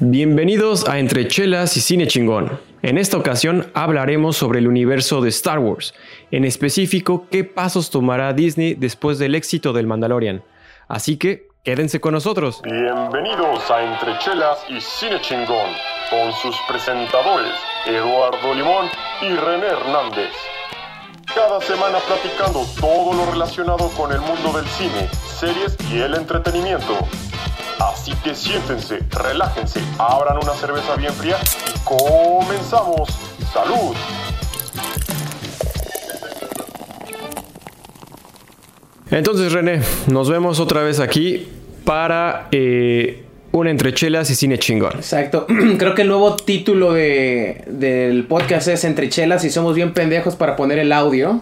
Bienvenidos a Entre Chelas y Cine Chingón. En esta ocasión hablaremos sobre el universo de Star Wars, en específico qué pasos tomará Disney después del éxito del Mandalorian. Así que quédense con nosotros. Bienvenidos a Entre Chelas y Cine Chingón, con sus presentadores Eduardo Limón y René Hernández. Cada semana platicando todo lo relacionado con el mundo del cine, series y el entretenimiento. Así que siéntense, relájense, abran una cerveza bien fría y comenzamos. ¡Salud! Entonces, René, nos vemos otra vez aquí para eh, un entre chelas y cine chingón. Exacto. Creo que el nuevo título de, del podcast es Entre chelas y somos bien pendejos para poner el audio.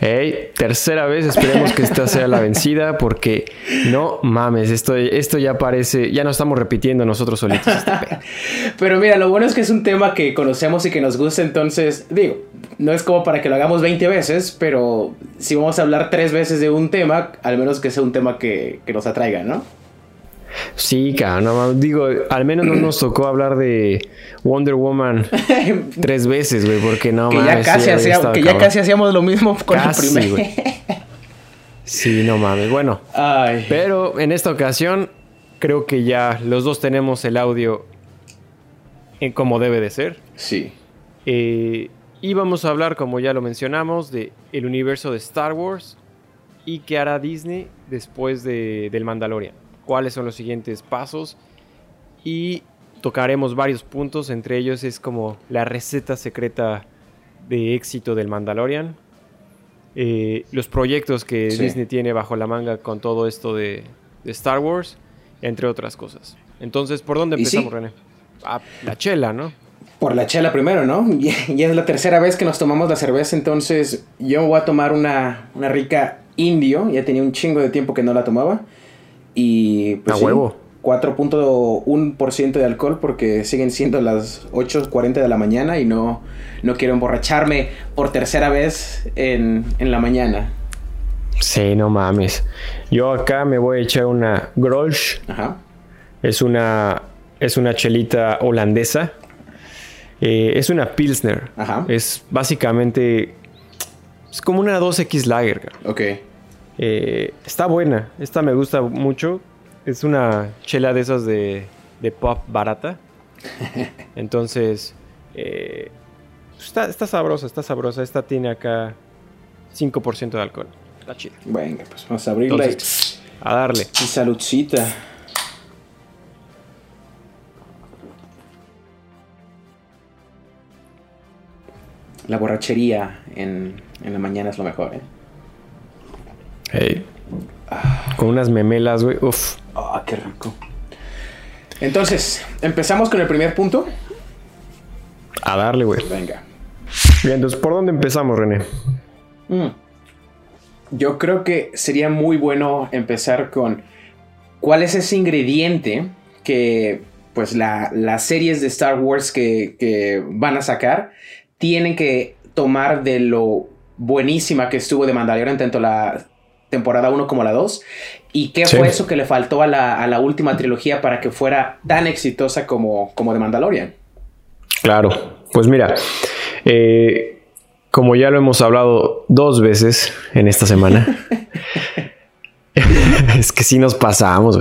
Hey, tercera vez, esperemos que esta sea la vencida porque no mames, esto, esto ya parece, ya no estamos repitiendo nosotros solitos. Este Pero mira, lo bueno es que es un tema que conocemos y que nos gusta, entonces, digo, no es como para que lo hagamos 20 veces, pero si vamos a hablar tres veces de un tema, al menos que sea un tema que, que nos atraiga, ¿no? Sí, no, digo, al menos no nos tocó hablar de Wonder Woman tres veces, güey, porque no que ya casi que ya casi hacíamos lo mismo con el primer. Sí, no mames. Bueno, pero en esta ocasión creo que ya los dos tenemos el audio en como debe de ser. Sí. Eh, y vamos a hablar, como ya lo mencionamos, de el universo de Star Wars y qué hará Disney después de, del Mandalorian cuáles son los siguientes pasos y tocaremos varios puntos, entre ellos es como la receta secreta de éxito del Mandalorian, eh, los proyectos que Disney tiene bajo la manga con todo esto de, Star Wars, entre otras cosas. Entonces, ¿por dónde empezamos, René? Ah, la chela, ¿no? Por la chela primero, ¿no? Ya, es la tercera vez que nos tomamos la cerveza, entonces yo voy a tomar una, una rica indio, ya tenía un chingo de tiempo que no la tomaba. Y pues, a huevo. 4.1% de alcohol porque siguen siendo las 8.40 de la mañana y no, no quiero emborracharme por tercera vez en, la mañana. Sí, no mames. Yo acá me voy a echar una Grolsch. Ajá. Es una, es una chelita holandesa. Eh, es una Pilsner. Ajá. Es básicamente... Es como una 2X Lager. Ok. Eh, está buena, esta me gusta mucho. Es una chela de esas de, pop barata. Entonces, eh, está, sabrosa, está sabrosa. Esta tiene acá 5% de alcohol. Está chida. Venga, pues vamos a abrirla a darle. Y saludcita. La borrachería en, en la mañana es lo mejor, ¿eh? Hey. Con unas memelas, güey. Uf. Ah, qué rico. Entonces, empezamos con el primer punto. A darle, güey. Venga. Bien, entonces, ¿por dónde empezamos, René? Mm. Yo creo que sería muy bueno empezar con cuál es ese ingrediente que, pues, las series de Star Wars que, que van a sacar tienen que tomar de lo buenísima que estuvo de Mandalorian, tanto la temporada 1 como la 2. ¿Y qué fue eso que le faltó a la, última trilogía para que fuera tan exitosa como, como The Mandalorian? Claro, pues mira, eh, como ya lo hemos hablado dos veces en esta semana, es que sí nos pasamos,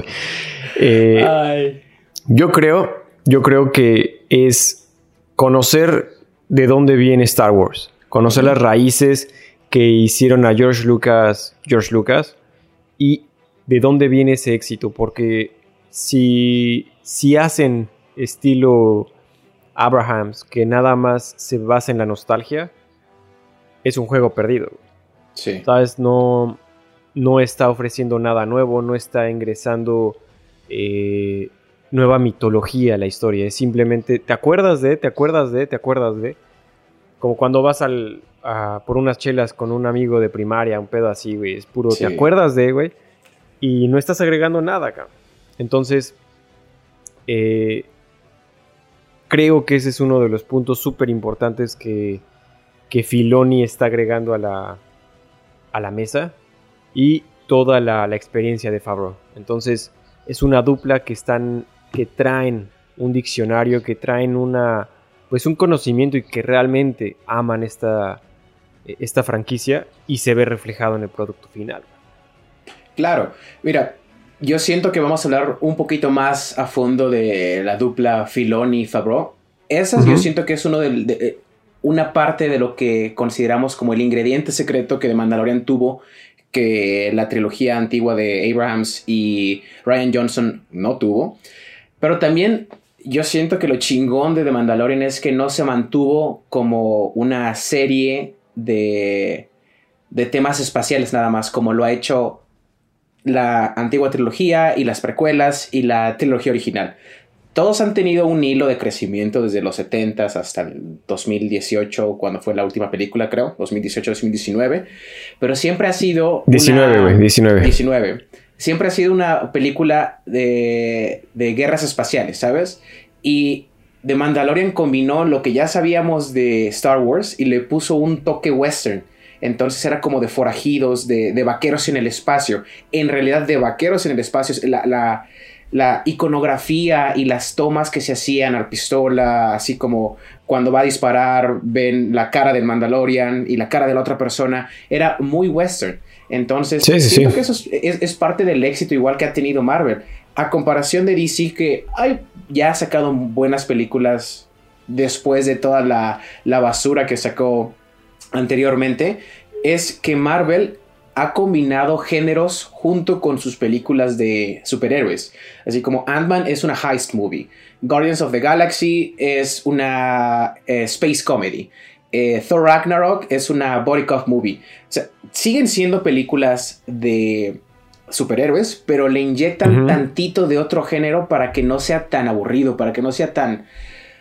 eh, yo creo, yo creo que es conocer de dónde viene Star Wars, conocer las raíces que hicieron a George Lucas, George Lucas, y de dónde viene ese éxito, porque si, si hacen estilo Abrahams, que nada más se basa en la nostalgia, es un juego perdido. Sí. ¿Sabes? No, no está ofreciendo nada nuevo, no está ingresando eh, nueva mitología a la historia. Es simplemente, ¿te acuerdas de? ¿Te acuerdas de? ¿Te acuerdas de? Como cuando vas al, por unas chelas con un amigo de primaria, un pedo así, güey. Es puro, ¿te acuerdas de, güey? Y no estás agregando nada, acá. Entonces, eh, creo que ese es uno de los puntos súper importantes que, que Filoni está agregando a la, a la mesa y toda la, experiencia de Favreau. Entonces, es una dupla que están que traen un diccionario, que traen una, pues un conocimiento y que realmente aman esta, esta franquicia y se ve reflejado en el producto final. Claro, mira, yo siento que vamos a hablar un poquito más a fondo de la dupla Filoni y Favreau. Esas yo siento que es uno de, una parte de lo que consideramos como el ingrediente secreto que The Mandalorian tuvo que la trilogía antigua de Abrahams y Ryan Johnson no tuvo. Pero también yo siento que lo chingón de The Mandalorian es que no se mantuvo como una serie de, de temas espaciales nada más, como lo ha hecho la antigua trilogía y las precuelas y la trilogía original. Todos han tenido un hilo de crecimiento desde los 70 hasta el 2018, cuando fue la última película, creo, 2018-2019. Pero siempre ha sido. 19, güey, 19. 19. Siempre ha sido una película de, de guerras espaciales, ¿sabes? Y The Mandalorian combinó lo que ya sabíamos de Star Wars y le puso un toque western. Entonces era como de forajidos, de, de vaqueros en el espacio. En realidad, de vaqueros en el espacio. La, la, la iconografía y las tomas que se hacían al pistola, así como cuando va a disparar, ven la cara del Mandalorian y la cara de la otra persona, era muy western. Entonces, siento que eso es, parte del éxito igual que ha tenido Marvel. A comparación de DC, que ya ha sacado buenas películas después de toda la, la basura que sacó anteriormente, es que Marvel ha combinado géneros junto con sus películas de superhéroes. Así como Ant-Man es una heist movie, Guardians of the Galaxy es una eh, space comedy, eh, Thor Ragnarok es una body cop movie. O sea, siguen siendo películas de superhéroes, pero le inyectan tantito de otro género para que no sea tan aburrido, para que no sea tan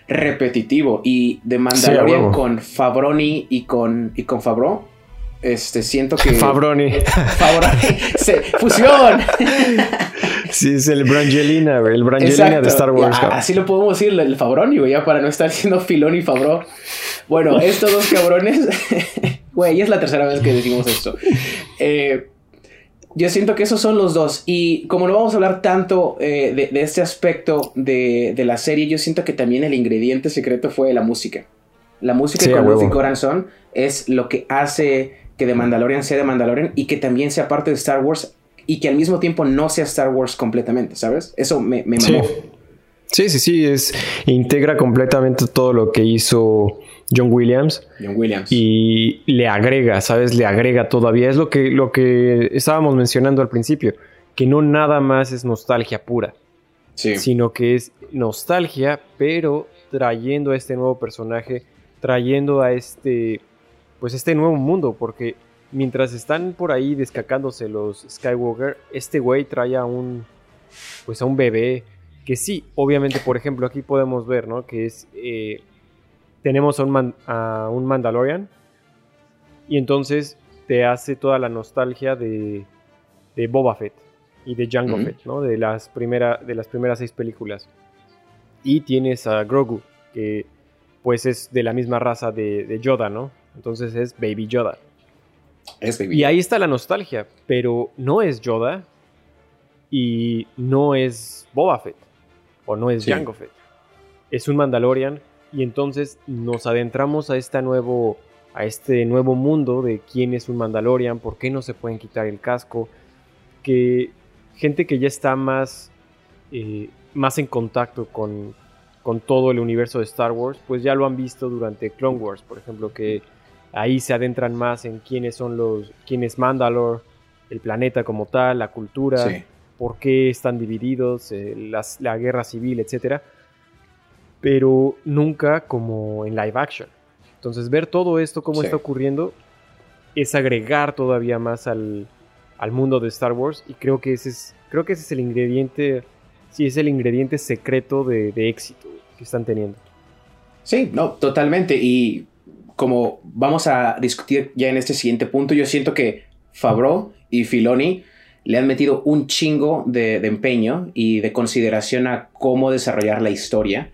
repetitivo. Y de Mandalorian con Fabroni y con, y con Favreau este, siento que. Fabroni. Fabroni. fusión. sí, es el Brangelina, El Brangelina de Star Wars. así lo podemos decir, el Fabroni, güey, ya para no estar siendo Filón y Fabro. Bueno, estos dos cabrones. Güey, es la tercera vez que decimos esto. Eh, yo siento que esos son los dos. Y como no vamos a hablar tanto eh, de, este aspecto de, la serie, yo siento que también el ingrediente secreto fue la música. La música con Luffy Corazón es lo que hace que de Mandalorian sea de Mandalorian y que también sea parte de Star Wars y que al mismo tiempo no sea Star Wars completamente, ¿sabes? Eso me, me sí. Sí. sí, sí, es integra completamente todo lo que hizo John Williams. John Williams. Y le agrega, ¿sabes? Le agrega todavía. Es lo que, lo que estábamos mencionando al principio, que no nada más es nostalgia pura, sí. sino que es nostalgia, pero trayendo a este nuevo personaje, trayendo a este pues este nuevo mundo, porque mientras están por ahí descacándose los Skywalker, este güey trae a un, pues a un bebé, que sí, obviamente, por ejemplo, aquí podemos ver, ¿no? Que es, eh, tenemos a un, a un Mandalorian, y entonces te hace toda la nostalgia de, de Boba Fett y de Jango Fett, ¿no? De las, primera, de las primeras seis películas. Y tienes a Grogu, que pues es de la misma raza de, de Yoda, ¿no? Entonces es Baby Yoda. Es Baby Y ahí está la nostalgia, pero no es Yoda y no es Boba Fett o no es Jango Fett. Es un Mandalorian y entonces nos adentramos a este nuevo a este nuevo mundo de quién es un Mandalorian, por qué no se pueden quitar el casco, que gente que ya está más, eh, más en contacto con, con todo el universo de Star Wars, pues ya lo han visto durante Clone Wars, por ejemplo, que Ahí se adentran más en quiénes son los, quién es Mandalore, el planeta como tal, la cultura, por qué están divididos, eh, la guerra civil, etc. Pero nunca como en live action. Entonces ver todo esto, cómo está ocurriendo, es agregar todavía más al, mundo de Star Wars y creo que ese es, creo que ese es el ingrediente, sí, es el ingrediente secreto de, de éxito que están teniendo. Sí, no, totalmente. Y como vamos a discutir ya en este siguiente punto, yo siento que Fabro y Filoni le han metido un chingo de, empeño y de consideración a cómo desarrollar la historia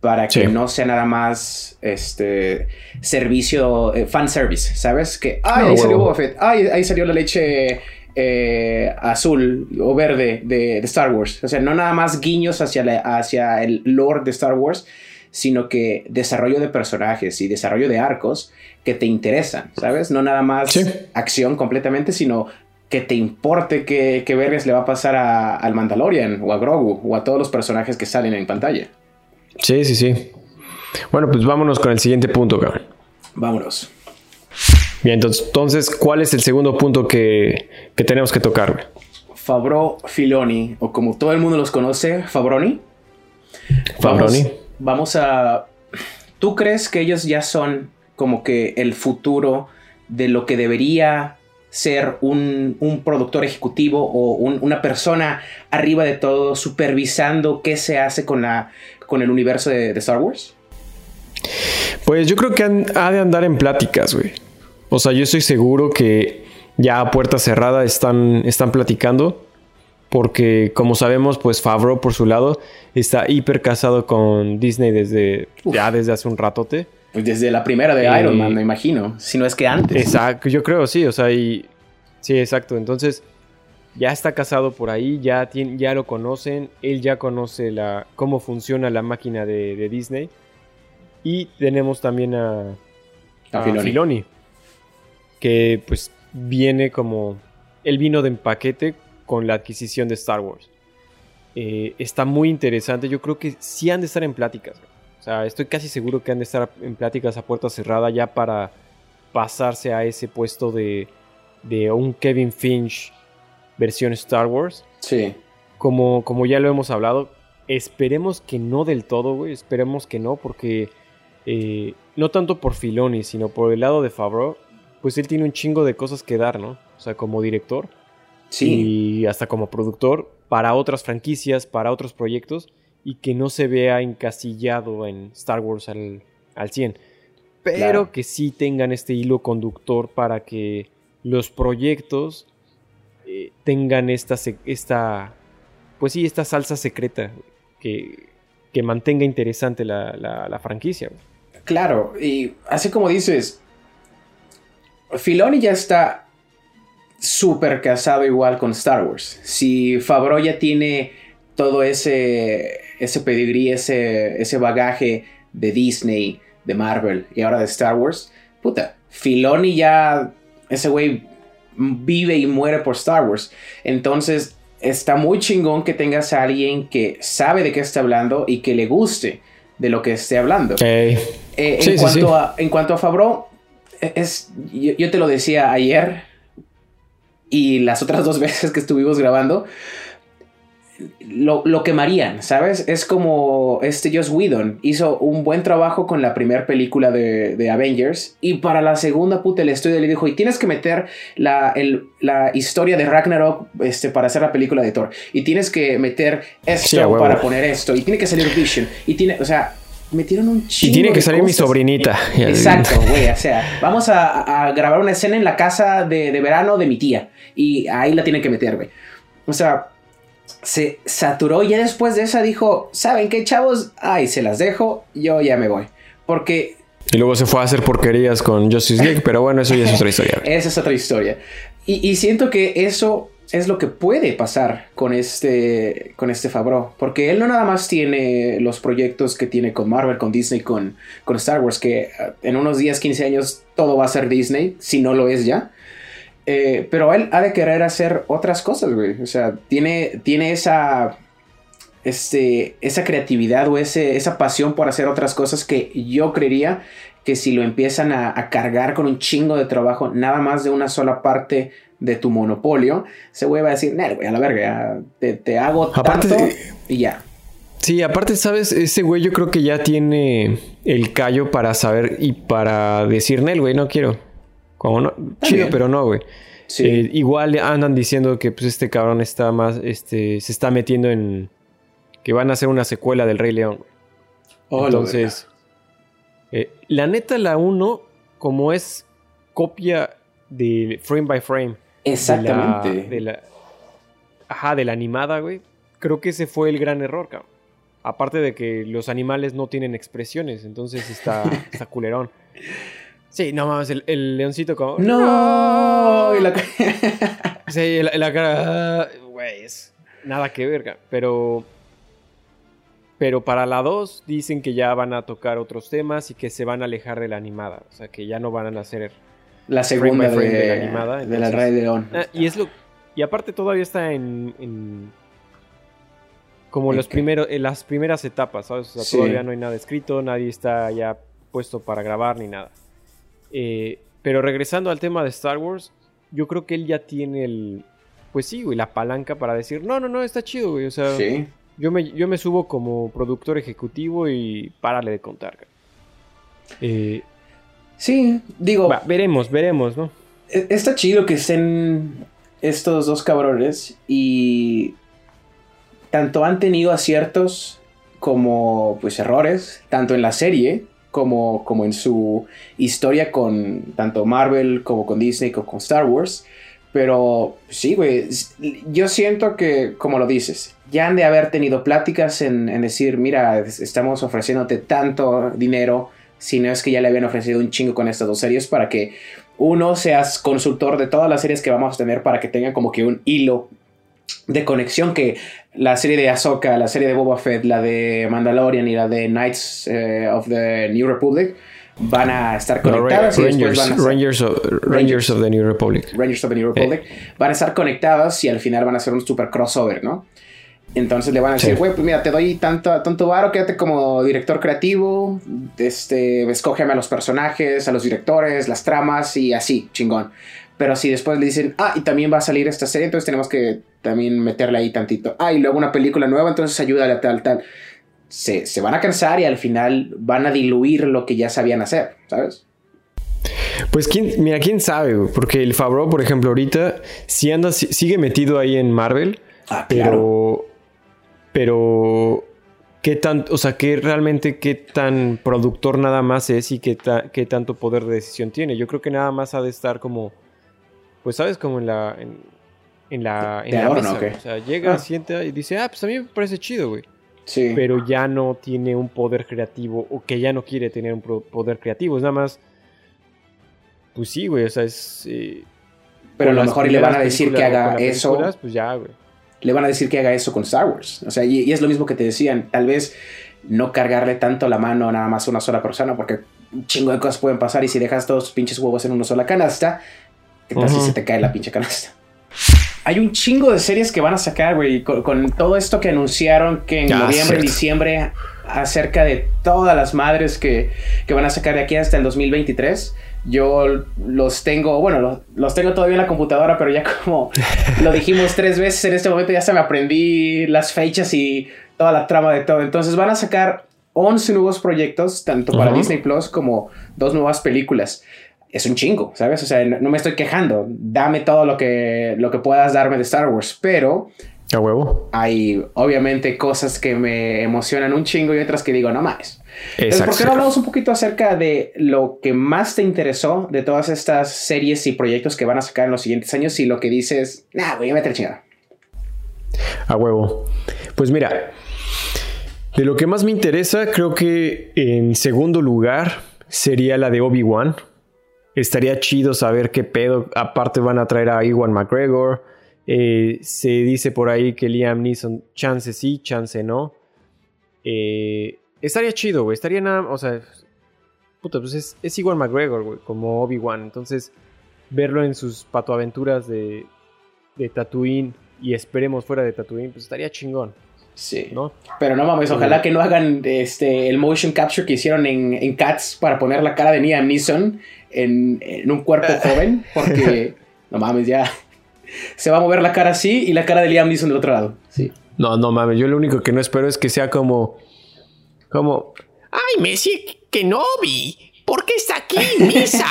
para que no sea nada más este servicio, eh, fan service, ¿sabes? Que, ay, ahí salió Boba Fett, ay, ahí salió la leche eh, azul o verde de, Star Wars. O sea, no nada más guiños hacia, hacia el lore de Star Wars, sino que desarrollo de personajes y desarrollo de arcos que te interesan, ¿sabes? No nada más acción completamente, sino que te importe qué, qué vergas le va a pasar al Mandalorian o a Grogu o a todos los personajes que salen en pantalla. Sí, sí, sí. Bueno, pues vámonos con el siguiente punto, cabrón. Vámonos. Bien, entonces, ¿cuál es el segundo punto que, tenemos que tocar? Fabro Filoni, o como todo el mundo los conoce, Fabroni. Fabroni. Vamos, a... ¿Tú crees que ellos ya son como que el futuro de lo que debería ser un, productor ejecutivo o una persona arriba de todo supervisando qué se hace con, la, con el universo de, Star Wars? Pues yo creo que ha de andar en pláticas, güey. O sea, yo estoy seguro que ya a puerta cerrada están, están platicando. Porque, como sabemos, pues Favreau, por su lado, está hiper casado con Disney desde ya desde hace un ratote. Pues desde la primera de Iron Man, me imagino. Si no es que antes. Exacto, yo creo, sí. O sea, y. Sí, exacto. Entonces, ya está casado por ahí, ya, ya lo conocen. Él ya conoce la, cómo funciona la máquina de, Disney. Y tenemos también a, a, Filoni. Que pues viene como. Él vino de empaquete con la adquisición de Star Wars. Eh, está muy interesante. Yo creo que sí han de estar en pláticas. O sea, estoy casi seguro que han de estar en pláticas a puerta cerrada ya para pasarse a ese puesto de, de un Kevin Finch versión Star Wars. Sí. Como, como ya lo hemos hablado, esperemos que no del todo, güey. Esperemos que no, porque eh, no tanto por Filoni, sino por el lado de Favreau, pues él tiene un chingo de cosas que dar, ¿no? O sea, como director. Sí. Y hasta como productor para otras franquicias, para otros proyectos y que no se vea encasillado en Star Wars al, al 100. Pero que sí tengan este hilo conductor para que los proyectos eh, tengan esta, esta, pues sí, esta salsa secreta que, que mantenga interesante la, la, franquicia. Claro, y así como dices, Filoni ya está súper casado igual con Star Wars. Si Favreau ya tiene todo ese, ese pedigrí, ese, ese bagaje de Disney, de Marvel y ahora de Star Wars, puta, Filoni ya, ese güey vive y muere por Star Wars. Entonces, está muy chingón que tengas a alguien que sabe de qué está hablando y que le guste de lo que esté hablando. Eh, en, cuanto A, en cuanto a Fabro, es, yo, te lo decía ayer y las otras dos veces que estuvimos grabando, lo, lo, quemarían, ¿sabes? Es como este Joss Whedon hizo un buen trabajo con la primera película de, Avengers y para la segunda puta el estudio le dijo, y tienes que meter la, la historia de Ragnarok este, para hacer la película de Thor y tienes que meter esto para poner esto y tiene que salir Vision y tiene, o sea, metieron un chingo. Y tiene que salir mi sobrinita. Exacto, güey. O sea, vamos a, grabar una escena en la casa de, de, verano de mi tía. Y ahí la tienen que meter, güey. O sea, se saturó y ya después de esa dijo, ¿saben qué, chavos? Ay, se las dejo, yo ya me voy. Porque... Y luego se fue a hacer porquerías con Justice League, pero bueno, eso ya es otra historia. Esa es otra historia. Y, siento que eso es lo que puede pasar con este, con este Fabro. Porque él no nada más tiene los proyectos que tiene con Marvel, con Disney, con, con Star Wars, que eh, en unos días, 15 años, todo va a ser Disney, si no lo es ya. Eh, pero él ha de querer hacer otras cosas, güey. O sea, tiene, tiene esa, este, esa creatividad o ese, esa pasión por hacer otras cosas que yo creería que si lo empiezan a, cargar con un chingo de trabajo, nada más de una sola parte de tu monopolio, ese güey va a decir, güey, a la verga, te, hago tanto y ya. Sí, aparte, ¿sabes? Ese güey yo creo que ya tiene el callo para saber y para decir, Nel, güey, no quiero. Como no, chido, pero no, güey. Eh, igual andan diciendo que pues este cabrón está más, este, se está metiendo en que van a hacer una secuela del Rey León. Oh, Entonces, eh, la neta la 1 como es copia de frame by frame. Exactamente. De la, ajá, de la animada, güey. Creo que ese fue el gran error, cabrón. Aparte de que los animales no tienen expresiones, entonces está, está culerón. Sí, no mames, el, leoncito como. ¡No! Sí, la, la cara. Güey, es nada que verga. Pero. Pero para la 2 dicen que ya van a tocar otros temas y que se van a alejar de la animada. O sea, que ya no van a hacer. La segunda frame de, de, la animada. de la Rey León. Ah, y es lo. Y aparte todavía está en. en como los primeros, las primeras etapas, ¿sabes? O sea, todavía no hay nada escrito, nadie está ya puesto para grabar ni nada. Eh, pero regresando al tema de Star Wars, yo creo que él ya tiene el. Pues sí, güey, la palanca para decir, no, no, no, está chido, güey. O sea, yo, me, yo me subo como productor ejecutivo y párale de contar. Eh, sí, digo. veremos, veremos, ¿no? E, está chido que estén estos dos cabrones y tanto han tenido aciertos como pues errores, tanto en la serie como, como en su historia con tanto Marvel como con Disney como con Star Wars. Pero sí, güey, yo siento que, como lo dices, ya han de haber tenido pláticas en, en, decir, mira, estamos ofreciéndote tanto dinero, si no es que ya le habían ofrecido un chingo con estas dos series para que uno seas consultor de todas las series que vamos a tener para que tengan como que un hilo de conexión que la serie de Ahsoka, la serie de Boba Fett, la de Mandalorian y la de Knights eh, of the New Republic van a estar conectadas. Rangers, of, the New Republic. Rangers of the New Republic van a estar conectadas y al final van a ser un super crossover, ¿no? Entonces le van a decir, güey, pues mira, te doy tanto, tanto varo, quédate como director creativo, este, escógeme a los personajes, a los directores, las tramas y así, chingón. Pero si después le dicen, ah, y también va a salir esta serie, entonces tenemos que también meterle ahí tantito. Ah, y luego una película nueva, entonces ayúdale a tal, tal. Se, se van a cansar y al final van a diluir lo que ya sabían hacer, ¿sabes? Pues quién, mira, quién sabe, porque el Favreau, por ejemplo, ahorita sí anda, sigue metido ahí en Marvel, ah, pero, pero qué tan, o sea, que realmente qué tan productor nada más es y qué, qué tanto poder de decisión tiene. Yo creo que nada más ha de estar como pues sabes, como en la, en, la, en la mesa, O sea, llega, ah. sienta y dice, ah, pues a mí me parece chido, güey. Sí. Pero ya no tiene un poder creativo o que ya no quiere tener un poder creativo. Es nada más, pues sí, güey, o sea, es... Eh, pero a lo mejor le van a decir que haga eso. Pues ya, güey. Le van a decir que haga eso con Star Wars. O sea, y, y, es lo mismo que te decían. Tal vez no cargarle tanto la mano a nada más a una sola persona, porque un chingo de cosas pueden pasar. Y si dejas todos los pinches huevos en una sola canasta, ¿Qué tal si se te cae la pinche canasta? Hay un chingo de series que van a sacar, güey, con, todo esto que anunciaron que en noviembre y diciembre acerca de todas las madres que, que, van a sacar de aquí hasta el 2023. Yo los tengo, bueno, los, los, tengo todavía en la computadora, pero ya como lo dijimos tres veces en este momento, ya se me aprendí las fechas y toda la trama de todo. Entonces van a sacar 11 nuevos proyectos, tanto para Disney Plus como dos nuevas películas es un chingo, ¿sabes? O sea, no, me estoy quejando. Dame todo lo que, lo que puedas darme de Star Wars, pero... A huevo. Hay obviamente cosas que me emocionan un chingo y otras que digo, no más. Entonces, ¿por qué no hablamos un poquito acerca de lo que más te interesó de todas estas series y proyectos que van a sacar en los siguientes años y lo que dices, nah, voy a meter chingada? A huevo. Pues mira, de lo que más me interesa, creo que en segundo lugar sería la de Obi-Wan Estaría chido saber qué pedo. Aparte van a traer a Iwan McGregor. Eh, se dice por ahí que Liam Neeson, chance sí, chance no. Eh, estaría chido, güey. Estaría nada. O sea, puta, pues es, Iwan McGregor, güey, como Obi-Wan. Entonces, verlo en sus patoaventuras de, de Tatooine y esperemos fuera de Tatooine, pues estaría chingón. Sí. ¿no? Pero no mames, ojalá que no hagan este, el motion capture que hicieron en, en Cats para poner la cara de Liam Neeson en, un cuerpo joven, porque no mames, ya se va a mover la cara así y la cara de Liam Neeson del otro lado. Sí. No, no mames, yo lo único que no espero es que sea como. Como. ¡Ay, Messi, que no vi! ¿Por qué está aquí, Misa?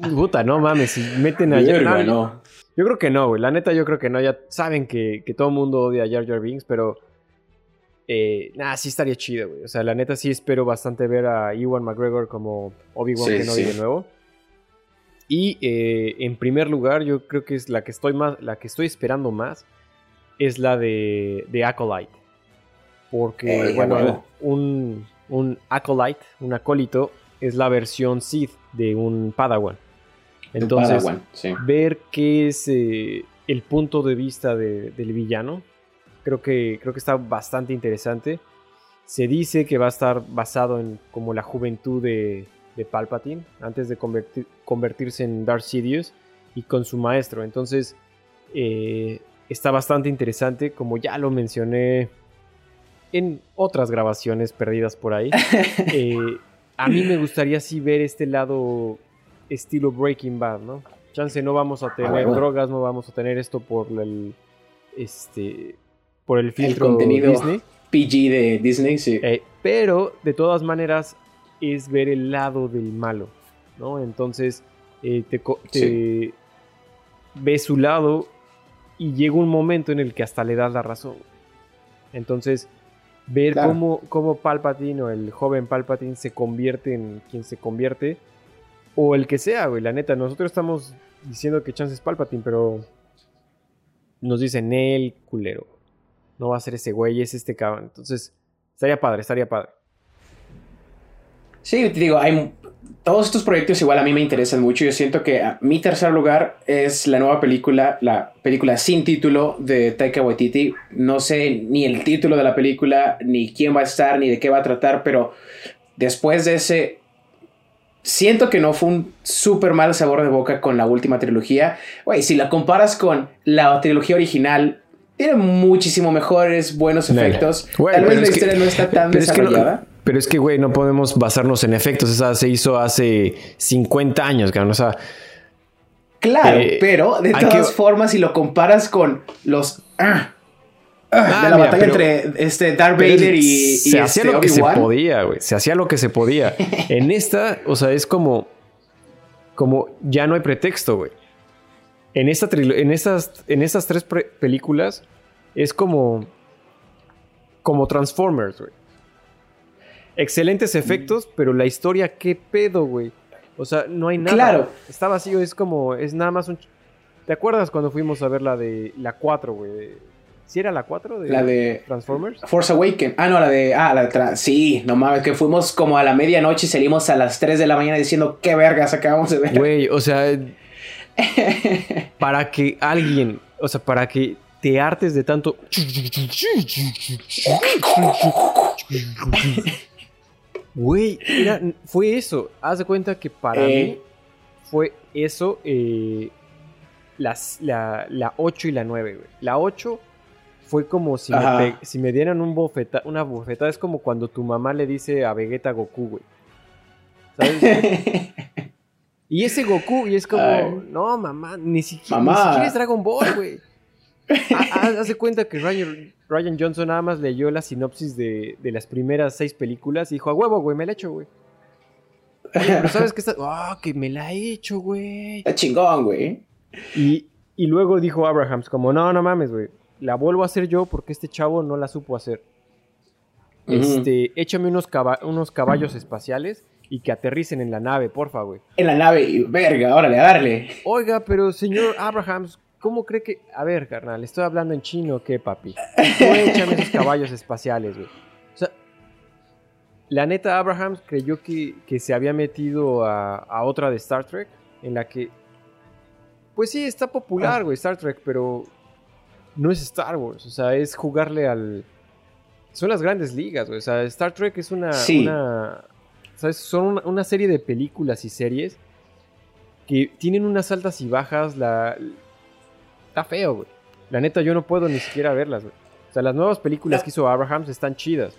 Puta, no mames, si meten a Jar no, Yo creo que no, güey. La neta, yo creo que no. Ya saben que, que todo el mundo odia a Jar Jar Binks, pero. Eh, nada, sí estaría chido, güey. O sea, la neta sí espero bastante ver a Ewan McGregor como Obi-Wan Kenobi de nuevo. Y eh, en primer lugar, yo creo que es la que estoy más, la que estoy esperando más, es la de, de Acolyte. Porque, bueno, un, un Acolyte, un acólito, es la versión Sith de un Padawan. Entonces, ver qué es eh, el punto de vista del villano. Creo que, creo que está bastante interesante. Se dice que va a estar basado en como la juventud de, de Palpatine antes de convertirse en Darth Sidious y con su maestro. Entonces eh, está bastante interesante, como ya lo mencioné en otras grabaciones perdidas por ahí. Eh, a mí me gustaría sí ver este lado estilo Breaking Bad, ¿no? Chance no vamos a tener drogas, no vamos a tener esto por el este por el filtro el contenido Disney. PG de Disney, sí. Eh, pero de todas maneras es ver el lado del malo, ¿no? Entonces eh, te, ve su lado y llega un momento en el que hasta le das la razón. Entonces, ver cómo, cómo Palpatine o el joven Palpatine se convierte en quien se convierte, o el que sea, güey, la neta, nosotros estamos diciendo que Chance es Palpatine, pero nos dicen él, culero. No va a ser ese güey, es este cabrón. Entonces, estaría padre, estaría padre. Sí, te digo, hay todos estos proyectos igual a mí me interesan mucho. Yo siento que mi tercer lugar es la nueva película, la película sin título de Taika Waititi. No sé ni el título de la película, ni quién va a estar, ni de qué va a tratar, pero después de ese... Siento que no fue un súper mal sabor de boca con la última trilogía. Güey, si la comparas con la trilogía original, tiene muchísimo mejores, buenos efectos. Tal vez la historia no está tan desarrollada. Pero es que, güey, no podemos basarnos en efectos. Esa se hizo hace 50 años, cabrón. O sea. Claro, eh, pero de todas formas, si lo comparas con los. Ah, ah, de la batalla entre este Darth Vader y, se hacía este lo que se podía, güey. Se hacía lo que se podía. en esta, o sea, es como. Como ya no hay pretexto, güey. En, esta en, estas, en estas tres películas es como. Como Transformers, güey excelentes efectos, pero la historia, ¿qué pedo, güey? O sea, no hay nada. Claro. Está vacío, es como, es nada más un... ¿Te acuerdas cuando fuimos a ver la de la 4, güey? ¿Sí era la 4 de, la de Transformers? Force Awakens. Ah, no, la de. Ah, la de. Sí, no mames, que fuimos como a la medianoche y salimos a las 3 de la mañana diciendo qué vergas acabamos de ver. Güey, o sea. para que alguien. O sea, para que te hartes de tanto. Güey, fue eso. Haz de cuenta que para eh. mí fue eso eh, las, la, la 8 y la 9, güey. La 8 fue como si me, si me, dieran un bofeta, una bofetada. Es como cuando tu mamá le dice a Vegeta Goku, güey. ¿Sabes? y ese Goku, y es como, no, mamá, ni siquiera, ni siquiera es Dragon Ball, güey. Haz de cuenta que Ryan, Johnson nada más leyó la sinopsis de, las primeras seis películas y dijo, a huevo, güey, me la he hecho, güey. Pero sabes que está. ¡Ah, que me la he hecho, güey! Está chingón, güey. Y, luego dijo Abrahams, como, no, no mames, güey. La vuelvo a hacer yo porque este chavo no la supo hacer. Este, échame unos, unos caballos espaciales y que aterricen en la nave, porfa, güey. En la nave, verga, órale, a darle. Oiga, pero señor Abrahams, ¿Cómo cree que.? A ver, carnal, ¿estoy hablando en chino qué, papi? Tú échame esos caballos espaciales, güey. O sea, la neta, Abraham creyó que, se había metido a, otra de Star Trek, en la que. Pues sí, está popular, ah. güey, Star Trek, pero. No es Star Wars, o sea, es jugarle al. Son las grandes ligas, güey. O sea, Star Trek es una. una ¿sabes? Son una serie de películas y series que tienen unas altas y bajas. La, está feo, güey. La neta, yo no puedo ni siquiera verlas, güey. O sea, las nuevas películas que hizo Abrahams están chidas.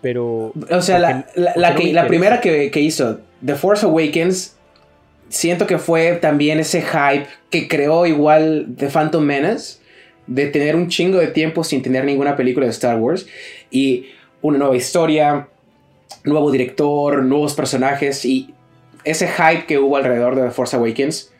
Pero. O sea, la, la, primera que, hizo, The Force Awakens, siento que fue también ese hype que creó igual The Phantom Menace, de tener un chingo de tiempo sin tener ninguna película de Star Wars y una nueva historia, nuevo director, nuevos personajes y ese hype que hubo alrededor de The Force Awakens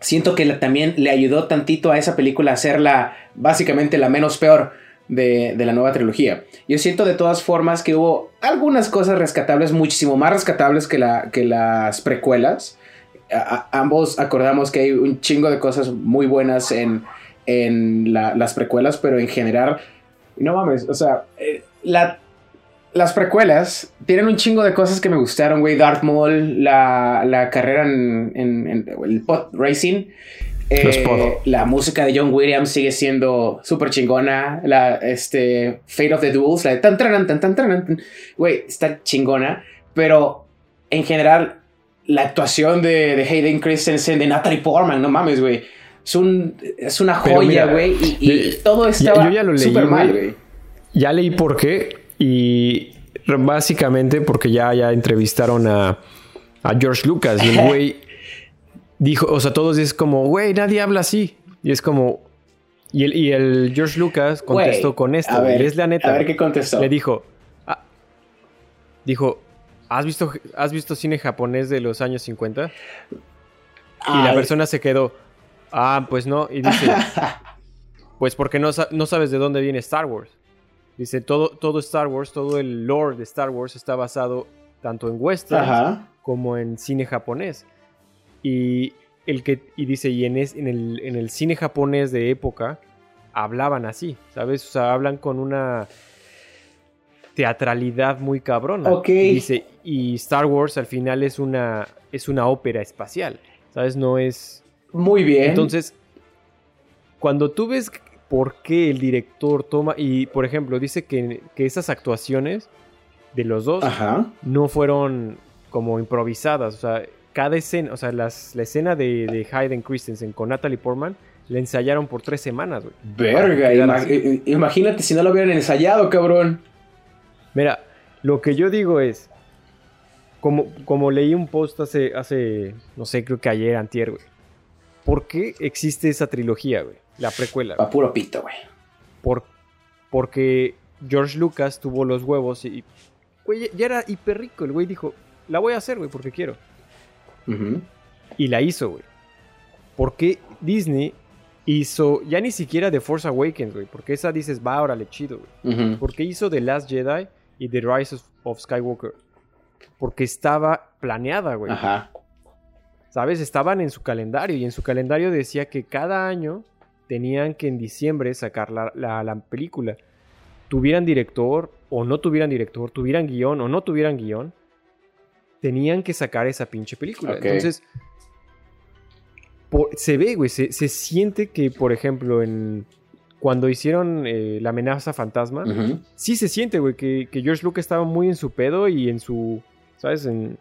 siento que también le ayudó tantito a esa película a hacerla básicamente la menos peor de, la nueva trilogía. Yo siento de todas formas que hubo algunas cosas rescatables, muchísimo más rescatables que, la, que las precuelas. ambos acordamos que hay un chingo de cosas muy buenas en, las precuelas, pero en general, no mames, o sea, eh, la las precuelas tienen un chingo de cosas que me gustaron, güey. Darth Maul, la, carrera en, el pot racing. Eh, la música de John Williams sigue siendo súper chingona. La este, Fate of the Duels, la de tan tan tan tan tan Güey, está chingona. Pero en general, la actuación de, de Hayden Christensen, de Natalie Portman, no mames, güey. Es, un, es una joya, güey. Y, todo estaba súper mal, güey. Ya leí por qué. Y básicamente porque ya, ya entrevistaron a, a George Lucas. Y el güey dijo, o sea, todos es como, güey, nadie habla así. Y es como. Y el, y el George Lucas contestó con esto. A ver, es la neta. A ver qué contestó. Le dijo. Ah", dijo, ¿has visto, ¿has visto cine japonés de los años 50? Y la persona se quedó. Ah, pues no. Y dice. pues porque no, no sabes de dónde viene Star Wars. Dice, todo, todo Star Wars, todo el lore de Star Wars está basado tanto en western como en cine japonés. Y, el que, y dice, y en, en, el, en el cine japonés de época hablaban así, ¿sabes? O sea, hablan con una teatralidad muy cabrona. Ok. dice, y Star Wars al final es una, es una ópera espacial, ¿sabes? No es... Muy bien. Entonces, cuando tú ves por qué el director toma, y por ejemplo, dice que, esas actuaciones de los dos no fueron como improvisadas, o sea, cada escena, o sea, las, la escena de, de Hayden Christensen con Natalie Portman la ensayaron por tres semanas, güey. Verga, imagínate si no lo hubieran ensayado, cabrón. Mira, lo que yo digo es, como, como leí un post hace, hace, no sé, creo que ayer, antier, güey. ¿Por qué existe esa trilogía, güey? La precuela. A puro pito, güey. Por, porque George Lucas tuvo los huevos y, güey, ya era hiper rico. El güey dijo, la voy a hacer, güey, porque quiero. Y la hizo, güey. ¿Por qué Disney hizo, ya ni siquiera The Force Awakens, güey? Porque esa dices, va, órale, chido, güey. Porque hizo The Last Jedi y The Rise of Skywalker. Porque estaba planeada, güey. Ajá. ¿Sabes? Estaban en su calendario y en su calendario decía que cada año tenían que en diciembre sacar la, la, película. Tuvieran director o no tuvieran director, tuvieran guion o no tuvieran guion, tenían que sacar esa pinche película. Entonces, se ve, güey, se, siente que, por ejemplo, en cuando hicieron eh, la amenaza fantasma, sí se siente, güey, que, que, George Lucas estaba muy en su pedo y en su, ¿sabes? En,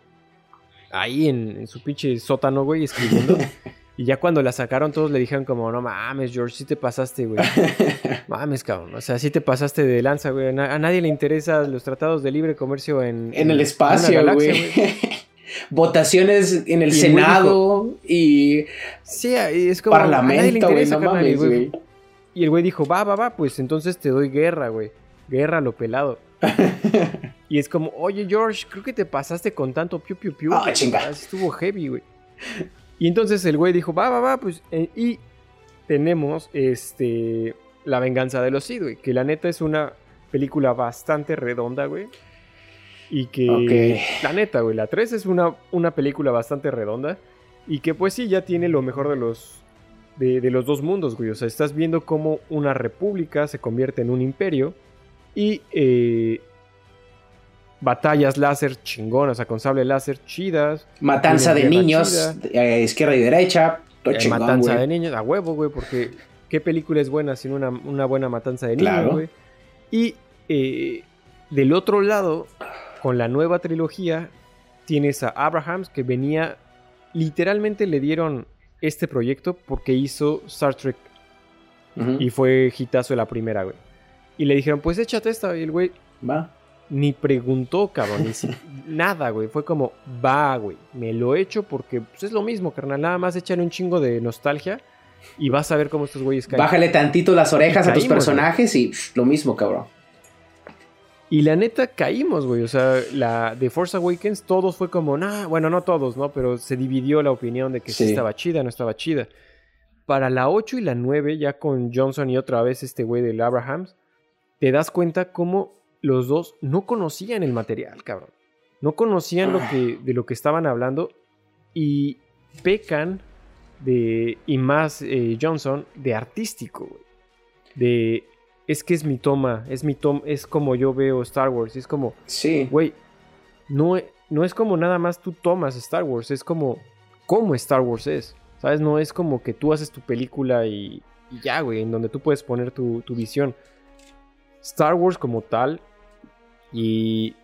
ahí en, en su pinche sótano, güey, escribiendo. Y ya cuando la sacaron, todos le dijeron como, no mames, George, sí te pasaste, güey. mames, cabrón. O sea, sí te pasaste de lanza, güey. A, nadie le interesan los tratados de libre comercio en... En, el espacio, güey. Votaciones en el Senado y... Sí, es como... Parlamento, güey, no mames, güey. Y el güey dijo, va, va, va, pues entonces te doy guerra, güey. Guerra lo pelado. y es como, oye, George, creo que te pasaste con tanto piu, piu, piu. Ah, chinga. Estuvo heavy, güey. Y entonces el güey dijo, va, va, va, pues. Eh", y tenemos este. La venganza de los Sith, güey. Que la neta es una película bastante redonda, güey. Y que. La neta, güey. La 3 es una, una película bastante redonda. Y que pues sí, ya tiene lo mejor de los. De, los dos mundos, güey. O sea, estás viendo cómo una república se convierte en un imperio. Y eh, batallas láser chingonas, o sea, con sable láser chidas. Matanza de niños, eh, izquierda y derecha. Eh, matanza de niños, a huevo, güey, porque qué película es buena sin una, buena matanza de niños, güey. Y eh, del otro lado, con la nueva trilogía, tienes a Abrahams que venía, literalmente le dieron este proyecto porque hizo Star Trek. Y fue hitazo de la primera, güey. Y le dijeron, pues échate esta. Y el güey, va ni preguntó, cabrón, ni nada, güey. Fue como, va, güey, me lo he hecho porque pues, es lo mismo, carnal. Nada más echan un chingo de nostalgia y vas a ver cómo estos güeyes caen. Bájale tantito las orejas a tus personajes y lo mismo, cabrón. Y la neta caímos, güey. O sea, la de Force Awakens, todos fue como, nah, bueno, no todos, ¿no? Pero se dividió la opinión de que sí. estaba chida, no estaba chida. Para la 8 y la 9, ya con Johnson y otra vez este güey del Abrahams, te das cuenta cómo los dos no conocían el material, cabrón. No conocían lo que, de lo que estaban hablando y pecan de, y más eh, Johnson, de artístico, güey. De, es que es mi toma, es mi toma, es como yo veo Star Wars, es como, sí, güey, no, no es como nada más tú tomas Star Wars, es como cómo Star Wars es. ¿Sabes? No es como que tú haces tu película y, y ya, güey, en donde tú puedes poner tu, tu visión. Star Wars como tal, y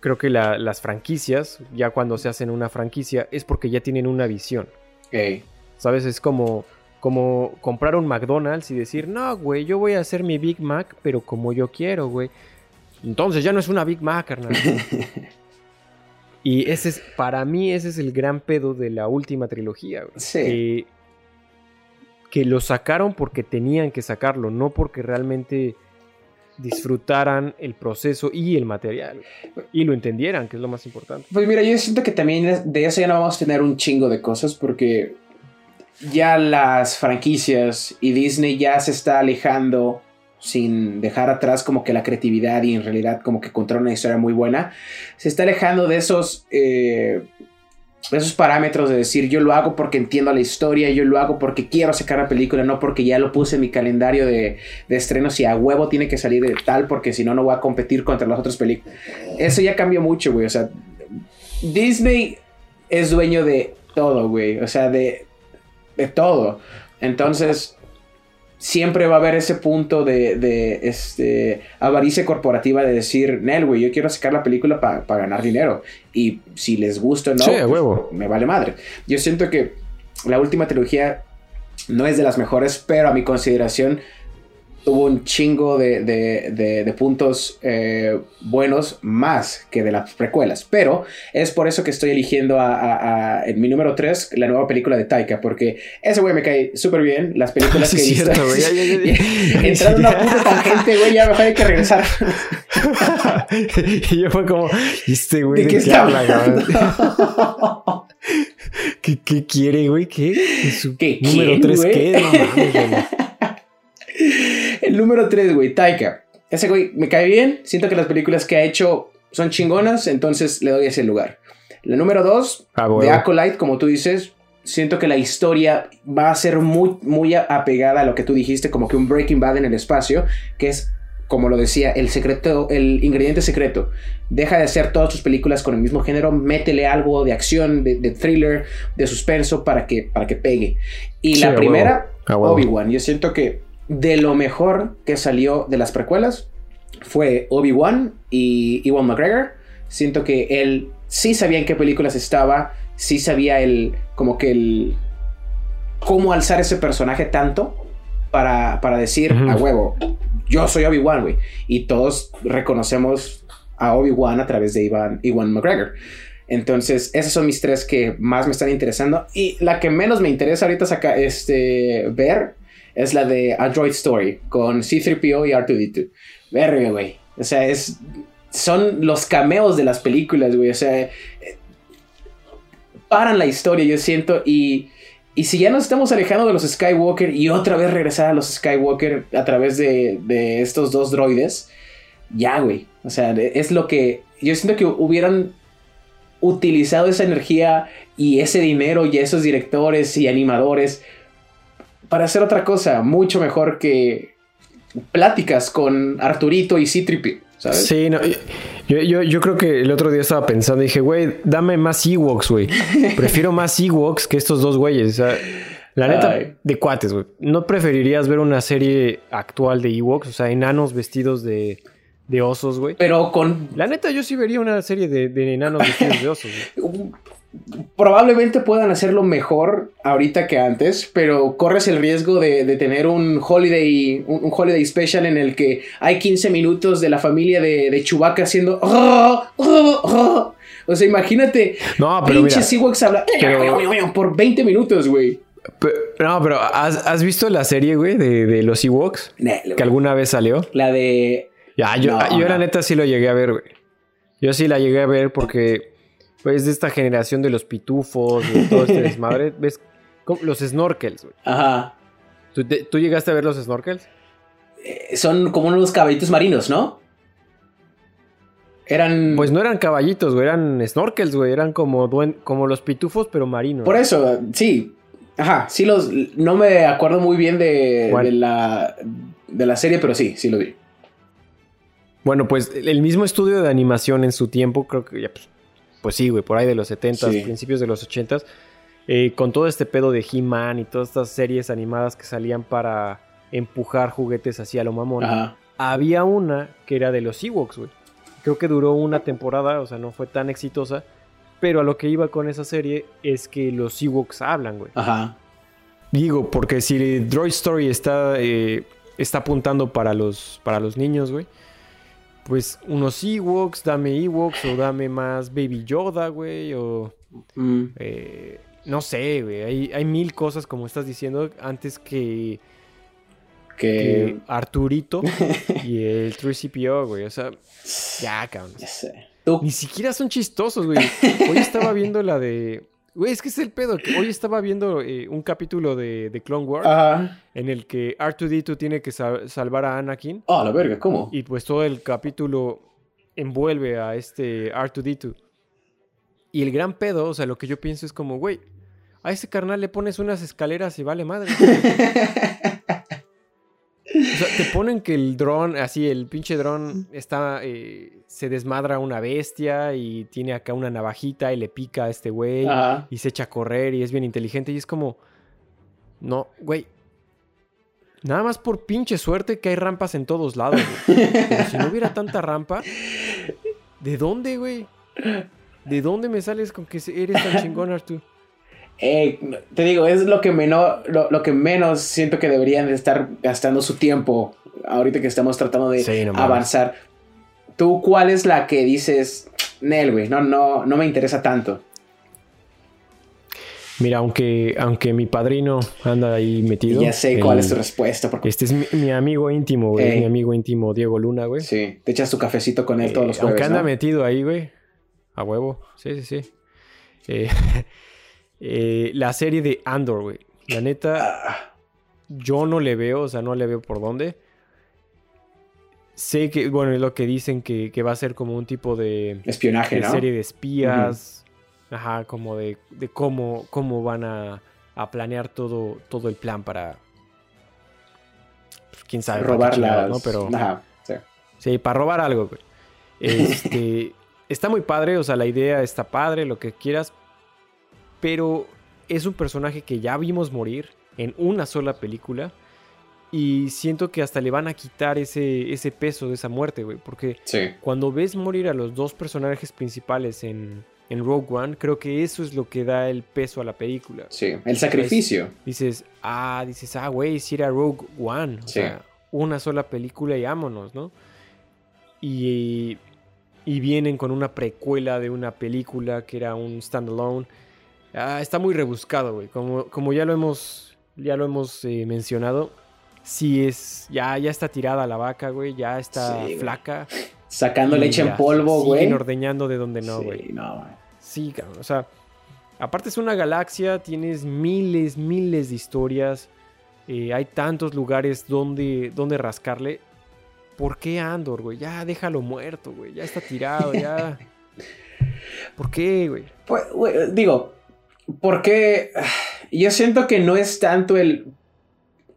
creo que la- las franquicias, ya cuando se hacen una franquicia, es porque ya tienen una visión. ¿Sabes? Es como, como comprar un McDonald's y decir, no, güey, yo voy a hacer mi Big Mac, pero como yo quiero, güey. Entonces ya no es una Big Mac, carnal. y ese es, para mí, ese es el gran pedo de la última trilogía, güey. Sí. Que, que lo sacaron porque tenían que sacarlo, no porque realmente disfrutaran el proceso y el material. Y lo entendieran, que es lo más importante. Pues mira, yo siento que también de eso ya no vamos a tener un chingo de cosas porque ya las franquicias y Disney ya se está alejando sin dejar atrás como que la creatividad y en realidad como que contar una historia muy buena. Se está alejando de esos, eh, esos parámetros de decir yo lo hago porque entiendo la historia, yo lo hago porque quiero sacar la película, no porque ya lo puse en mi calendario de, de estrenos y a huevo tiene que salir de tal porque si no no voy a competir contra las otras películas. Eso ya cambió mucho, güey. O sea, Disney es dueño de todo, güey. O sea, de, de todo. Entonces, siempre va a haber ese punto de, de, este, avaricia corporativa de decir, Nel, güey, yo quiero sacar la película para ganar dinero. Y si les gusta o no, Sí, pues, huevo. me vale madre. Yo siento que la última trilogía no es de las mejores, pero a mi consideración tuvo un chingo de, de- de- de puntos eh, buenos más que de las precuelas. Pero es por eso que estoy eligiendo a, a- a- en mi número 3 la nueva película de Taika, porque ese güey me cae súper bien. Las películas Sí, que ya. Entrando en una puta tangente, güey, ya mejor hay que regresar. y yo fue como, ¿y este güey ¿De qué está habla? ¿Qué, qué quiere, güey? ¿Qué? ¿Y su ¿Qué número quién, 3 güey? qué? No mames, güey. El número 3, güey, Taika. Ese güey me cae bien. Siento que las películas que ha hecho son chingonas, entonces le doy ese lugar. La número 2, Ah, de. Acolyte, como tú dices, siento que la historia va a ser muy, muy apegada a lo que tú dijiste, como que un Breaking Bad en el espacio, que es, como lo decía, el secreto, el ingrediente secreto. Deja de hacer todas tus películas con el mismo género, métele algo de acción, de, de thriller, de suspenso para que, para que pegue. Y Sí, la primera. Obi-Wan. Yo siento que de lo mejor que salió de las precuelas fue Obi-Wan y Ewan McGregor. Siento que él sí sabía en qué películas estaba, sí sabía el, como que el, cómo alzar ese personaje tanto para, para decir a huevo, yo soy Obi-Wan, güey. Y todos reconocemos a Obi-Wan a través de Ewan, Ewan McGregor. Entonces, esas son mis tres que más me están interesando. Y la que menos me interesa ahorita saca, este, ver es la de Android Story con C3PO y R2D2. Verga, güey. O sea, es, son los cameos de las películas, güey. O sea, eh, paran la historia, yo siento. Y, y si ya nos estamos alejando de los Skywalker y otra vez regresar a los Skywalker a través de, de estos dos droides, ya, güey. O sea, es lo que yo siento que hubieran utilizado esa energía y ese dinero y esos directores y animadores para hacer otra cosa mucho mejor que pláticas con Arturito y Citripi, ¿sabes? Sí, no, yo, yo, yo creo que el otro día estaba pensando y dije, güey, dame más Ewoks, güey. Prefiero más Ewoks que estos dos güeyes. O sea, la neta, Ay. de cuates, güey. ¿No preferirías ver una serie actual de Ewoks? O sea, enanos vestidos de, de osos, güey. Pero con La neta, yo sí vería una serie de, de enanos vestidos de osos, güey. probablemente puedan hacerlo mejor ahorita que antes, pero corres el riesgo de, de tener un holiday, un, un holiday special en el que hay 15 minutos de la familia de, de Chewbacca haciendo... "Ah, ah, ah". O sea, imagínate, No, pero pinches Ewoks habla pero- por 20 minutos, güey. No, pero ¿has, has visto la serie, güey, de, de los Ewoks? Nah, Que alguna vez salió. La de... Ya, yo, No, yo la no. neta sí lo llegué a ver, güey. Yo sí la llegué a ver porque pues, es de esta generación de los pitufos, de todo este desmadre. ¿Ves? Los snorkels, güey. Ajá. ¿Tú, te- tú llegaste a ver los snorkels? Eh, Son como unos caballitos marinos, ¿no? Eran... Pues no eran caballitos, güey, eran snorkels, güey. Eran como, duen- como los pitufos, pero marinos. Por eso, sí. Ajá, sí los... No me acuerdo muy bien de, de la, de la serie, pero sí, sí lo vi. Bueno, pues el mismo estudio de animación en su tiempo, creo que ya, pues, pues sí, güey, por ahí de los 70s, Sí. principios de los 80s, eh, con todo este pedo de He-Man y todas estas series animadas que salían para empujar juguetes hacia lo mamón, Ajá. había una que era de los Ewoks, güey. Creo que duró una temporada, o sea, no fue tan exitosa. Pero a lo que iba con esa serie es que los Ewoks hablan, güey. Ajá. Digo, porque si Droid Story está, eh, está apuntando para los, para los niños, güey. Pues unos Ewoks, dame Ewoks o dame más Baby Yoda, güey. O Mm. eh, no sé, güey. Hay, hay mil cosas, como estás diciendo, antes que, que Que. Arturito y el 3CPO, güey. O sea, ya, cabrón. Ya sé. Tú. Ni siquiera son chistosos, güey. Hoy estaba viendo la de. Güey, es que es el pedo. que hoy estaba viendo eh, un capítulo de, de Clone Wars Ajá. en el que R2D2 tiene que sal- salvar a Anakin. Oh, la verga, ¿cómo? Y pues todo el capítulo envuelve a este R2D2. Y el gran pedo, o sea, lo que yo pienso es como, güey, a ese carnal le pones unas escaleras y vale madre. O sea, te ponen que el dron, así, el pinche dron está, eh, se desmadra una bestia y tiene acá una navajita y le pica a este güey Ajá. y se echa a correr y es bien inteligente y es como, no, güey. Nada más por pinche suerte que hay rampas en todos lados, güey. Pero si no hubiera tanta rampa, ¿de dónde, güey? ¿De dónde me sales con que eres tan chingón, Artu? Eh, te digo, es lo que, menos, lo, lo que menos siento que deberían de estar gastando su tiempo ahorita que estamos tratando de Sí, no mames. avanzar. ¿Tú cuál es la que dices, Nel, güey, no, no, no me interesa tanto? Mira, aunque, aunque mi padrino anda ahí Y metido. ya sé el- cuál es tu respuesta. Porque, Este es mi, mi amigo íntimo, güey. Ey. Mi amigo íntimo, Diego Luna, güey. sí, te echas tu cafecito con él Eh, todos los jueves, Aunque anda ¿no? metido ahí, güey. A huevo. Sí, sí, sí. Eh, eh, la serie de Andor, güey. La neta, yo no le veo, o sea, no le veo por dónde. Sé que, bueno, es lo que dicen que, que va a ser como un tipo de, espionaje, de ¿no? serie de espías. Ajá, como de, de cómo, cómo van a, a planear todo, todo el plan para. pues, quién sabe, Robar las... ¿no? Pero. Ajá, sí. Sí, para robar algo, güey. Este, está muy padre, o sea, la idea está padre, lo que quieras. Pero es un personaje que ya vimos morir en una sola película. Y siento que hasta le van a quitar ese, ese peso de esa muerte, güey. Porque Sí. cuando ves morir a los dos personajes principales en, en Rogue One, creo que eso es lo que da el peso a la película. Sí, el sacrificio. Dices, ah, dices, ah, güey, si era Rogue One. O Sí. sea, una sola película y vámonos, ¿no? Y, y vienen con una precuela de una película que era un standalone. Ah, está muy rebuscado, güey. Como, como ya lo hemos, ya lo hemos eh, mencionado, sí es, ya, ya está tirada la vaca, güey. Ya está Sí, güey. flaca. Sacando leche en polvo, güey. Ordeñando de donde no, Sí, güey. no, güey. Sí, cabrón. O sea, aparte es una galaxia, tienes miles, miles de historias. eh, hay tantos lugares donde, donde rascarle. ¿Por qué Andor, güey? Ya déjalo muerto, güey. Ya está tirado, ya. ¿Por qué, güey? Pues, güey, digo, porque yo siento que no es tanto el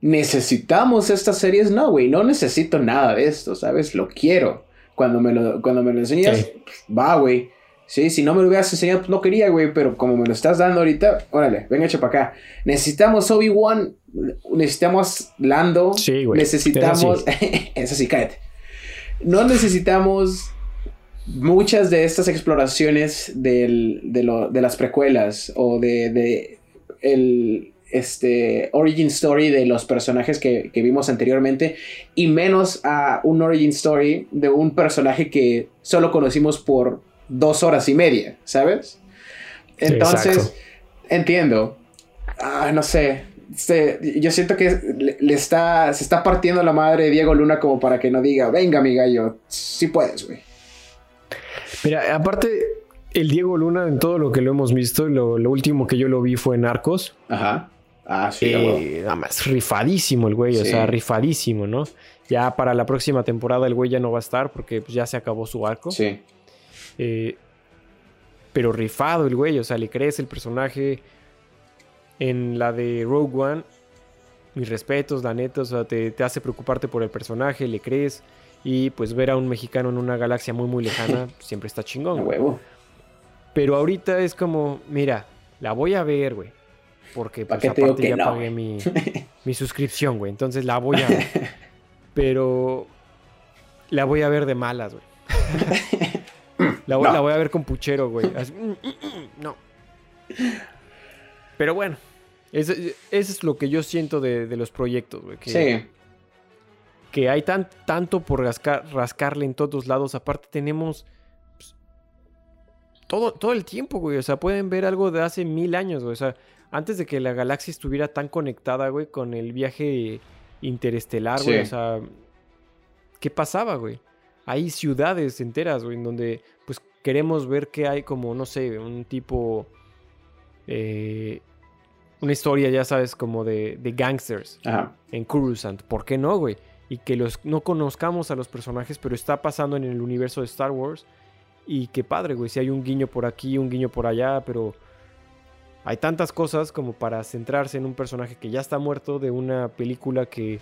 necesitamos estas series, no, güey, no necesito nada de esto, ¿sabes? Lo quiero. Cuando me lo, cuando me lo enseñas, Sí. pues, va, güey. Sí, si no me lo hubieras enseñado, pues no quería, güey, pero como me lo estás dando ahorita, órale, venga, echa para acá. Necesitamos Obi-Wan, necesitamos Lando, Sí, güey. necesitamos... Eso sí, cállate. No necesitamos muchas de estas exploraciones del- de, lo- de las precuelas o de, de el este, origin story de los personajes que, que vimos anteriormente y menos a un origin story de un personaje que solo conocimos por dos horas y media, ¿sabes? Entonces, Exacto. entiendo. Ah, no sé. Este, yo siento que le, le está, se está partiendo la madre de Diego Luna como para que no diga, venga mi gallo, sí puedes, güey. Mira, aparte, el Diego Luna, en todo lo que lo hemos visto, lo, lo último que yo lo vi fue en Arcos. Ajá. Ah, sí, Eh, nada más, rifadísimo el güey, o sea, rifadísimo, ¿no? Ya para la próxima temporada el güey ya no va a estar porque pues, ya se acabó su arco. Sí. Eh, pero rifado el güey, o sea, le crees el personaje. En la de Rogue One, mis respetos, la neta, o sea, te, te hace preocuparte por el personaje, le crees. Y pues ver a un mexicano en una galaxia muy, muy lejana siempre está chingón. huevo. Pero ahorita es como, mira, la voy a ver, güey. Porque ¿Pa' pues, aparte ya no, pagué mi, mi suscripción, güey. Entonces la voy a ver. Pero la voy a ver de malas, güey. la, voy, No. la voy a ver con puchero, güey. Así, mm, mm, mm, no. Pero bueno, eso, eso es lo que yo siento de, de los proyectos, güey. Que, Sí, que hay tan, tanto por rascar- rascarle en todos lados. Aparte tenemos pues, todo, todo el tiempo, güey. O sea, pueden ver algo de hace mil años, güey. O sea, antes de que la galaxia estuviera tan conectada, güey, con el viaje interestelar, güey. O sea, ¿qué pasaba, güey? Hay ciudades enteras, güey, en donde pues queremos ver que hay como, no sé, un tipo... eh, una historia, ya sabes, como de, de gangsters ajá. en Coruscant. ¿Por qué no, güey? Y que los, no conozcamos a los personajes, pero está pasando en el universo de Star Wars. Y qué padre, güey. Si hay un guiño por aquí, un guiño por allá, pero hay tantas cosas como para centrarse en un personaje que ya está muerto de una película que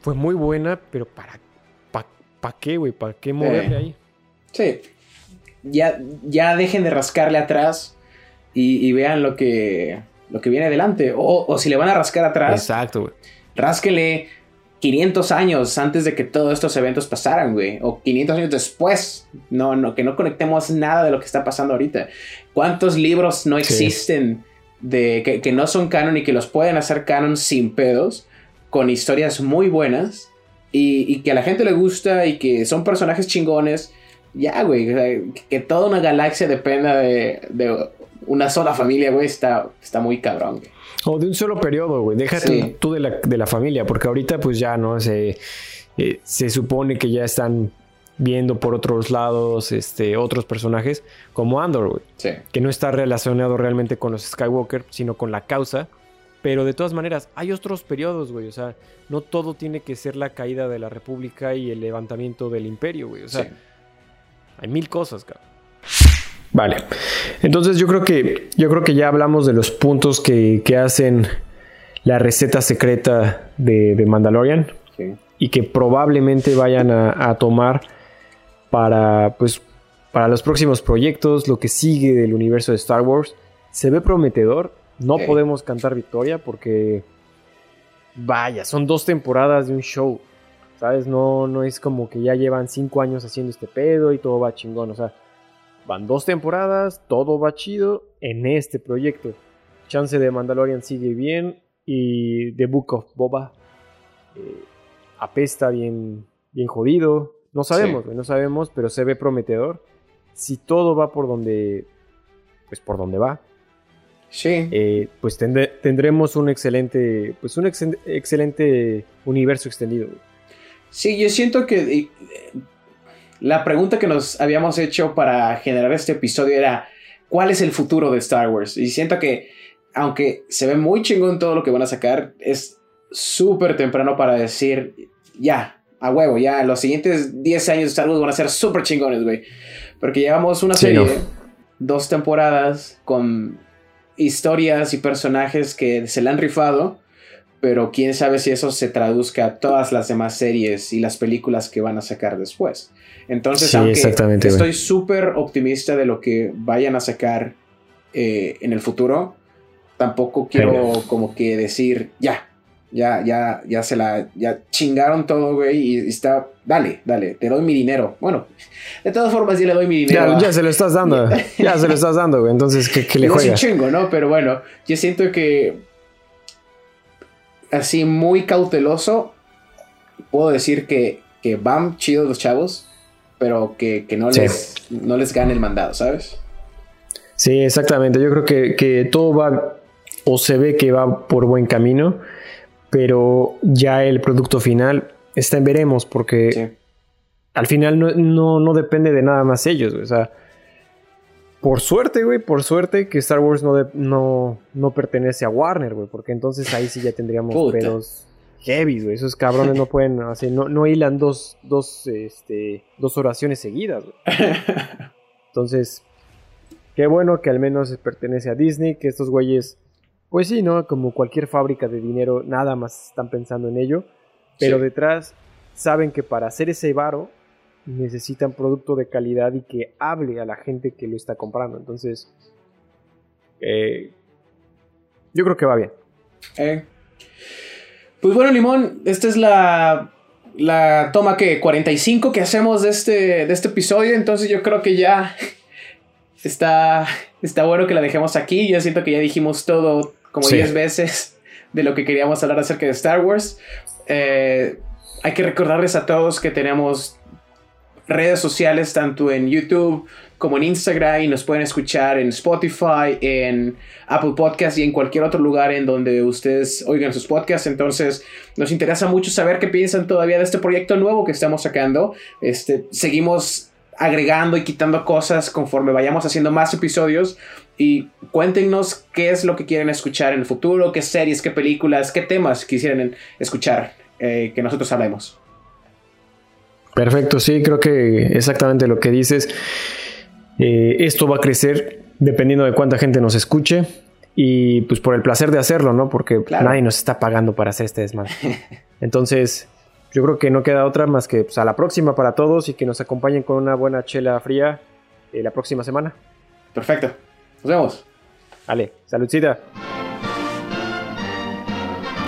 fue muy buena, pero para pa, pa qué, güey, para qué moverle ahí. Sí. Ya, ya dejen de rascarle atrás y, y vean lo que, lo que viene adelante. O, o si le van a rascar atrás, Exacto, güey. rásquele 500 años antes de que todos estos eventos pasaran, güey. O 500 años después. No, no, que no conectemos nada de lo que está pasando ahorita. ¿Cuántos libros no Sí. existen de que, que no son canon y que los pueden hacer canon sin pedos? Con historias muy buenas. Y, y que a la gente le gusta y que son personajes chingones. Ya, güey. que toda una galaxia dependa de, de una sola familia, güey. Está, está muy cabrón, güey. O de un solo periodo, güey. Déjate Sí. tú de la, de la familia, porque ahorita pues ya no se, eh, se supone que ya están viendo por otros lados este, otros personajes como Andor, güey. Sí. Que no está relacionado realmente con los Skywalker, sino con la causa. Pero de todas maneras, hay otros periodos, güey. O sea, no todo tiene que ser la caída de la República y el levantamiento del Imperio, güey. O sea, sí. hay mil cosas, cabrón. Vale. Entonces yo creo que. Yo creo que ya hablamos de los puntos que, que hacen la receta secreta de, de Mandalorian. sí. Y que probablemente vayan a, a tomar para. Pues. Para los próximos proyectos. Lo que sigue del universo de Star Wars. Se ve prometedor. No Sí. podemos cantar victoria. Porque. Vaya, son dos temporadas de un show. ¿Sabes? No, no es como que ya llevan cinco años haciendo este pedo y todo va chingón. O sea, van dos temporadas, todo va chido en este proyecto. Chance de Mandalorian sigue bien y The Book of Boba eh, apesta bien, bien jodido. No sabemos, Sí. no sabemos, pero se ve prometedor. Si todo va por donde, pues por donde va, Sí. eh, pues tendremos un excelente, pues un excel- excelente universo extendido. Sí, yo siento que eh, la pregunta que nos habíamos hecho para generar este episodio era ¿cuál es el futuro de Star Wars? Y siento que aunque se ve muy chingón todo lo que van a sacar, es súper temprano para decir ya, a huevo, ya los siguientes 10 años de Star Wars van a ser súper chingones, güey. Porque llevamos una Sí, serie, no. dos temporadas con historias y personajes que se le han rifado pero quién sabe si eso se traduzca a todas las demás series y las películas que van a sacar después. Entonces, Sí, aunque exactamente, estoy súper optimista de lo que vayan a sacar eh, en el futuro, tampoco quiero Venga. como que decir, ya, ya, ya, ya se la, ya chingaron todo, güey, y está, dale, dale, te doy mi dinero. Bueno, de todas formas, sí le doy mi dinero. Ya, a- ya se lo estás dando, ya se lo estás dando, güey. Entonces, ¿qué, qué le Digo, es un chingo, ¿no? Pero bueno, yo siento que así muy cauteloso puedo decir que, que van chidos los chavos, pero que, que no, Sí. les, no les gane el mandado, ¿sabes? Sí, exactamente. Yo creo que, que todo va o se ve que va por buen camino, pero ya el producto final está en veremos porque Sí. al final no, no, no depende de nada más ellos. O sea, por suerte, güey, por suerte que Star Wars no, de- no, no pertenece a Warner, güey, porque entonces ahí sí ya tendríamos Puta. pedos heavy, güey. Esos cabrones no pueden, así, no, no hilan dos, dos, este, dos oraciones seguidas, güey. Entonces, qué bueno que al menos pertenece a Disney, que estos güeyes, pues sí, ¿no? Como cualquier fábrica de dinero, nada más están pensando en ello, pero Sí. detrás saben que para hacer ese varo necesitan producto de calidad y que hable a la gente que lo está comprando. Entonces, eh, yo creo que va bien. Eh. Pues bueno, Limón, esta es la, la toma que 45 que hacemos de este, de este episodio, entonces yo creo que ya está, está bueno que la dejemos aquí. Yo siento que ya dijimos todo como 10 veces de lo que queríamos hablar acerca de Star Wars. Eh, hay que recordarles a todos que tenemos redes sociales tanto en YouTube como en Instagram y nos pueden escuchar en Spotify, en Apple Podcast y en cualquier otro lugar en donde ustedes oigan sus podcasts. Entonces, nos interesa mucho saber qué piensan todavía de este proyecto nuevo que estamos sacando. Este, seguimos agregando y quitando cosas conforme vayamos haciendo más episodios. Y cuéntenos qué es lo que quieren escuchar en el futuro, qué series, qué películas, qué temas quisieran escuchar eh, que nosotros hablemos. Perfecto, sí, creo que exactamente lo que dices. Eh, esto va a crecer dependiendo de cuánta gente nos escuche y pues por el placer de hacerlo, ¿no? Porque nadie nos está pagando para hacer este desmadre. Entonces, yo creo que no queda otra más que pues, a la próxima para todos y que nos acompañen con una buena chela fría eh, la próxima semana. Perfecto. Nos vemos. Vale, saludcita.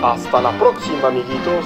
Hasta la próxima, amiguitos.